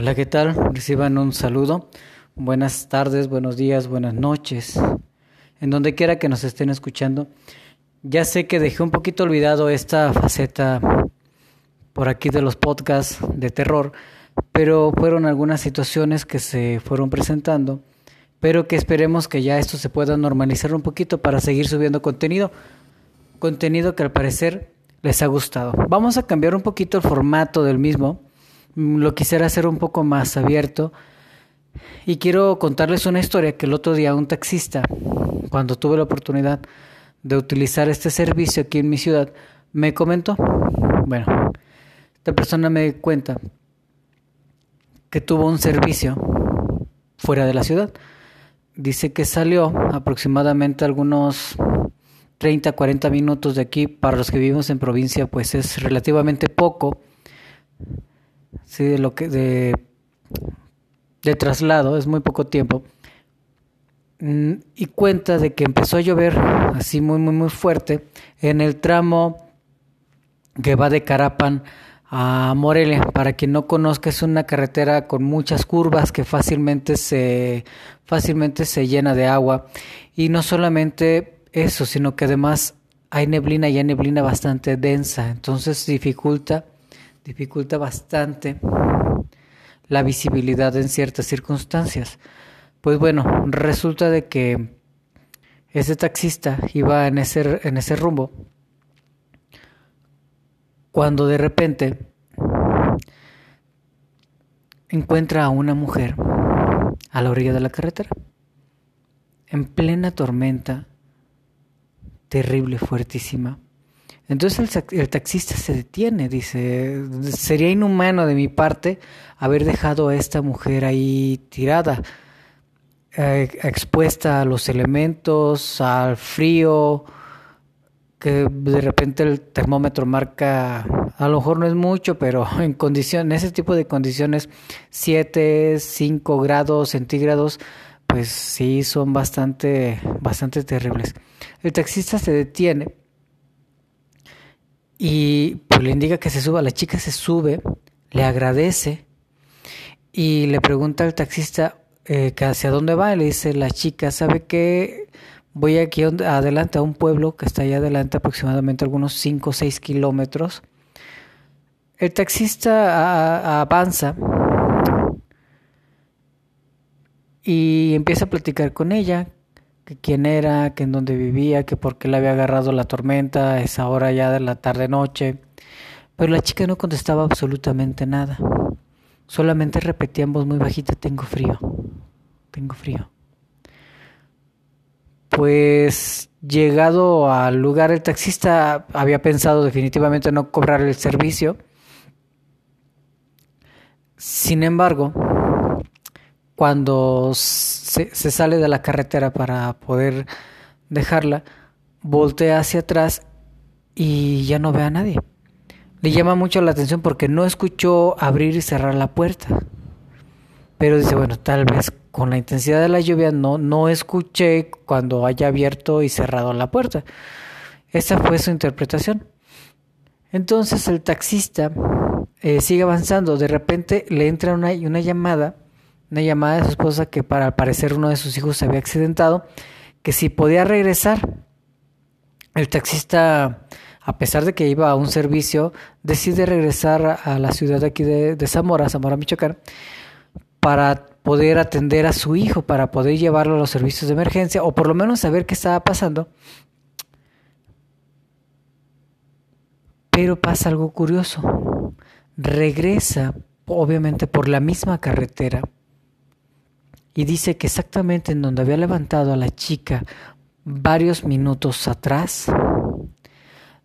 Hola, ¿qué tal? Reciban un saludo. Buenas tardes, buenos días, buenas noches. En donde quiera que nos estén escuchando. Ya sé que dejé un poquito olvidado esta faceta por aquí de los podcasts de terror, pero fueron algunas situaciones que se fueron presentando, pero que esperemos que ya esto se pueda normalizar un poquito para seguir subiendo contenido, contenido que al parecer les ha gustado. Vamos a cambiar un poquito el formato del mismo lo quisiera hacer un poco más abierto. Y quiero contarles una historia que el otro día un taxista, cuando tuve la oportunidad de utilizar este servicio aquí en mi ciudad, me comentó. Bueno, esta persona me cuenta que tuvo un servicio fuera de la ciudad. Dice que salió aproximadamente algunos 30, 40 minutos de aquí. Para los que vivimos en provincia, pues es relativamente poco sí, de lo que de, de traslado, es muy poco tiempo. Mm, y cuenta de que empezó a llover así muy muy muy fuerte en el tramo que va de Carapan a Morelia. Para quien no conozca, es una carretera con muchas curvas que fácilmente se fácilmente se llena de agua y no solamente eso, sino que además hay neblina y hay neblina bastante densa, entonces dificulta dificulta bastante la visibilidad en ciertas circunstancias. Pues bueno, resulta de que ese taxista iba en ese, en ese rumbo cuando de repente encuentra a una mujer a la orilla de la carretera, en plena tormenta, terrible, fuertísima entonces el, taxista se detiene, dice, sería inhumano de mi parte haber dejado a esta mujer ahí tirada, eh, expuesta a los elementos, al frío, que de repente el termómetro marca, a lo mejor no es mucho, pero en condiciones, ese tipo de condiciones, 7, 5 grados centígrados, pues sí son bastante, bastante terribles. El taxista se detiene y pues le indica que se suba, la chica se sube, le agradece y le pregunta al taxista eh, que hacia dónde va. Y le dice la chica, ¿sabe qué? Voy aquí adelante a un pueblo que está allá adelante aproximadamente algunos 5 o 6 kilómetros. El taxista avanza y empieza a platicar con ella, quién era, que en dónde vivía, que por qué le había agarrado la tormenta a esa hora ya de la tarde-noche. Pero la chica no contestaba absolutamente nada. Solamente repetía en voz muy bajita, tengo frío, tengo frío. Pues llegado al lugar, el taxista había pensado definitivamente no cobrar el servicio. Sin embargo, cuando se, sale de la carretera para poder dejarla, voltea hacia atrás y ya no ve a nadie. Le llama mucho la atención porque no escuchó abrir y cerrar la puerta. Pero dice, bueno, tal vez con la intensidad de la lluvia no, no escuché cuando haya abierto y cerrado la puerta. Esa fue su interpretación. Entonces el taxista eh, sigue avanzando. De repente le entra una, una llamada una llamada de su esposa que para parecer uno de sus hijos se había accidentado, que si podía regresar. El taxista, a pesar de que iba a un servicio, decide regresar a la ciudad de aquí de, de Zamora, Zamora, Michoacán, para poder atender a su hijo, para poder llevarlo a los servicios de emergencia o por lo menos saber qué estaba pasando. Pero pasa algo curioso. Regresa, obviamente, por la misma carretera y dice que exactamente en donde había levantado a la chica varios minutos atrás,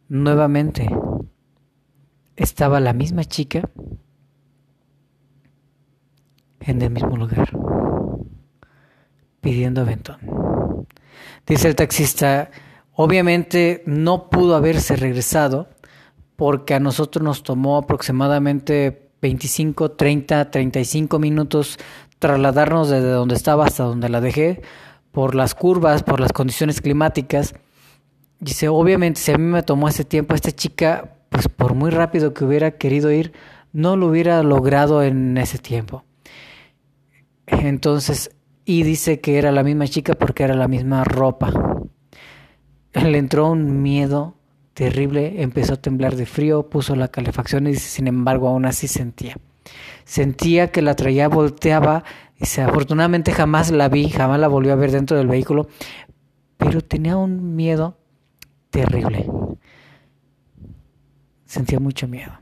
nuevamente estaba la misma chica en el mismo lugar, pidiendo aventón. Dice el taxista, obviamente no pudo haberse regresado porque a nosotros nos tomó aproximadamente 25, 30, 35 minutos trasladarnos desde donde estaba hasta donde la dejé, por las curvas, por las condiciones climáticas. Dice, obviamente, si a mí me tomó ese tiempo, esta chica, pues por muy rápido que hubiera querido ir, no lo hubiera logrado en ese tiempo. Entonces, y dice que era la misma chica porque era la misma ropa. Le entró un miedo terrible, empezó a temblar de frío, puso la calefacción y sin embargo, aún así sentía. Sentía que la traía, volteaba, y dice, afortunadamente jamás la vi, jamás la volvió a ver dentro del vehículo, pero tenía un miedo terrible. Sentía mucho miedo.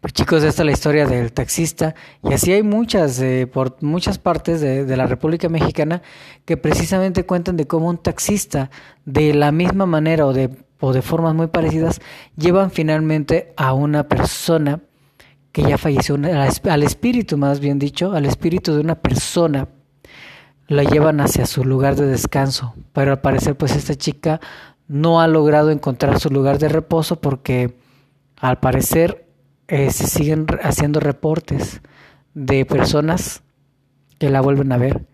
Pues chicos, esta es la historia del taxista y así hay muchas eh, por muchas partes de, de, la República Mexicana que precisamente cuentan de cómo un taxista de la misma manera o de, o de formas muy parecidas llevan finalmente a una persona que ya falleció, al espíritu más bien dicho, al espíritu de una persona la llevan hacia su lugar de descanso, pero al parecer pues esta chica no ha logrado encontrar su lugar de reposo porque al parecer eh, se siguen haciendo reportes de personas que la vuelven a ver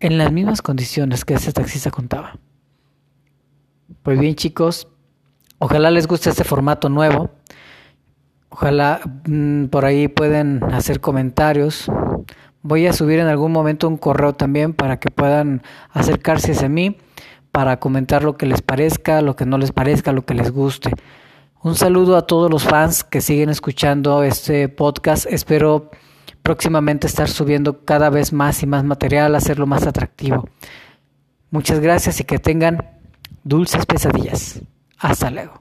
en las mismas condiciones que ese taxista contaba. Pues bien chicos, ojalá les guste este formato nuevo. Ojalá mm, por ahí pueden hacer comentarios. Voy a subir en algún momento un correo también para que puedan acercarse a mí para comentar lo que les parezca, lo que no les parezca, lo que les guste. Un saludo a todos los fans que siguen escuchando este podcast. Espero próximamente estar subiendo cada vez más y más material, hacerlo más atractivo. Muchas gracias y que tengan dulces pesadillas. Hasta luego.